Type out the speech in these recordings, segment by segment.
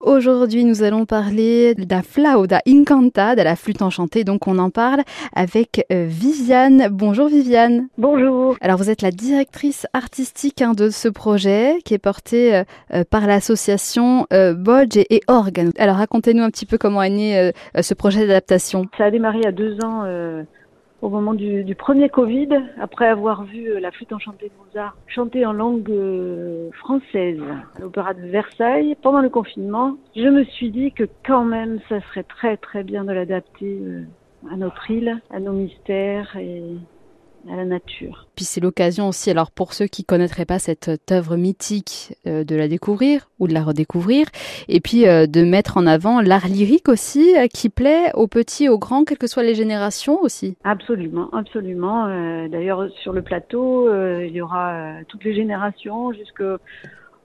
Aujourd'hui, nous allons parler de la flauta incanta, de la flûte enchantée. Donc, on en parle avec euh, Viviane. Bonjour Viviane. Bonjour. Alors, vous êtes la directrice artistique hein, de ce projet qui est porté euh, euh, par l'association Bodge et, Organ. Alors, racontez-nous un petit peu comment est né ce projet d'adaptation. Ça a démarré il y a deux ans au moment du, premier Covid, après avoir vu euh, la flûte enchantée de Mozart chanter en langue euh, française à l'Opéra de Versailles pendant le confinement, je me suis dit que quand même ça serait très très bien de l'adapter euh, à notre île, à nos mystères et à la nature. Puis c'est l'occasion aussi, alors pour ceux qui connaîtraient pas cette œuvre mythique, euh, de la découvrir ou de la redécouvrir, et puis euh, de mettre en avant l'art lyrique aussi, euh, qui plaît aux petits, aux grands, quelles que soient les générations aussi. Absolument, absolument. D'ailleurs sur le plateau, il y aura toutes les générations jusqu'aux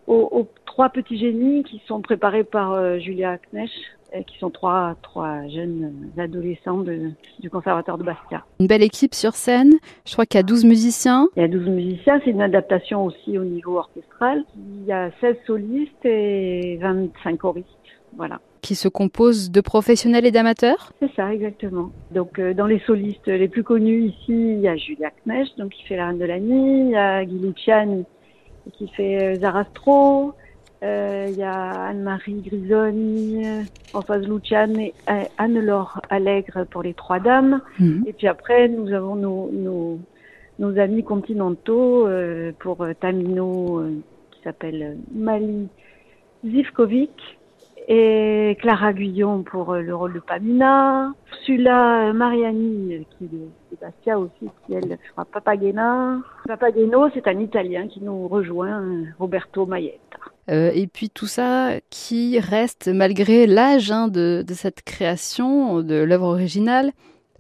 aux, trois petits génies qui sont préparés par Julia Knesch qui sont trois, trois jeunes adolescents du conservatoire de Bastia. Une belle équipe sur scène, je crois qu'il y a 12 musiciens. Il y a 12 musiciens, c'est une adaptation aussi au niveau orchestral. Il y a 16 solistes et 25 choristes, voilà. Qui se composent de professionnels et d'amateurs C'est ça, exactement. Donc euh, dans les solistes les plus connus ici, il y a Julia Knesch, donc qui fait la Reine de la Nuit, il y a Guy Luciani qui fait euh, Zarastro, euh, il y a Anne-Marie Grisoni, Françoise Luciane et Anne-Laure Allègre pour les Trois Dames. Mhm. Et puis après, nous avons nos, nos, nos amis continentaux euh, pour euh, Tamino, qui s'appelle Mali Zivkovic, et Clara Guyon pour le rôle de Pamina, Sula Mariani qui est de Bastia aussi, qui elle fera Papagena. Papageno, c'est un Italien qui nous rejoint, Roberto Mayetta. Euh, et puis tout ça qui reste, malgré l'âge hein, de, cette création, de l'œuvre originale,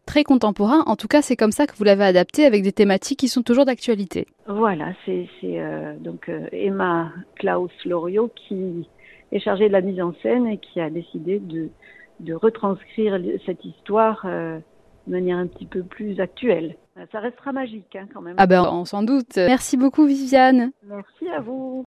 très contemporain. En tout cas, c'est comme ça que vous l'avez adapté avec des thématiques qui sont toujours d'actualité. Voilà, c'est euh, donc euh, Emma Klaus Loriot qui est chargée de la mise en scène et qui a décidé de, de retranscrire cette histoire de manière un petit peu plus actuelle. Ça restera magique hein, quand même. Ah ben, on s'en doute. Merci beaucoup Viviane. Merci à vous.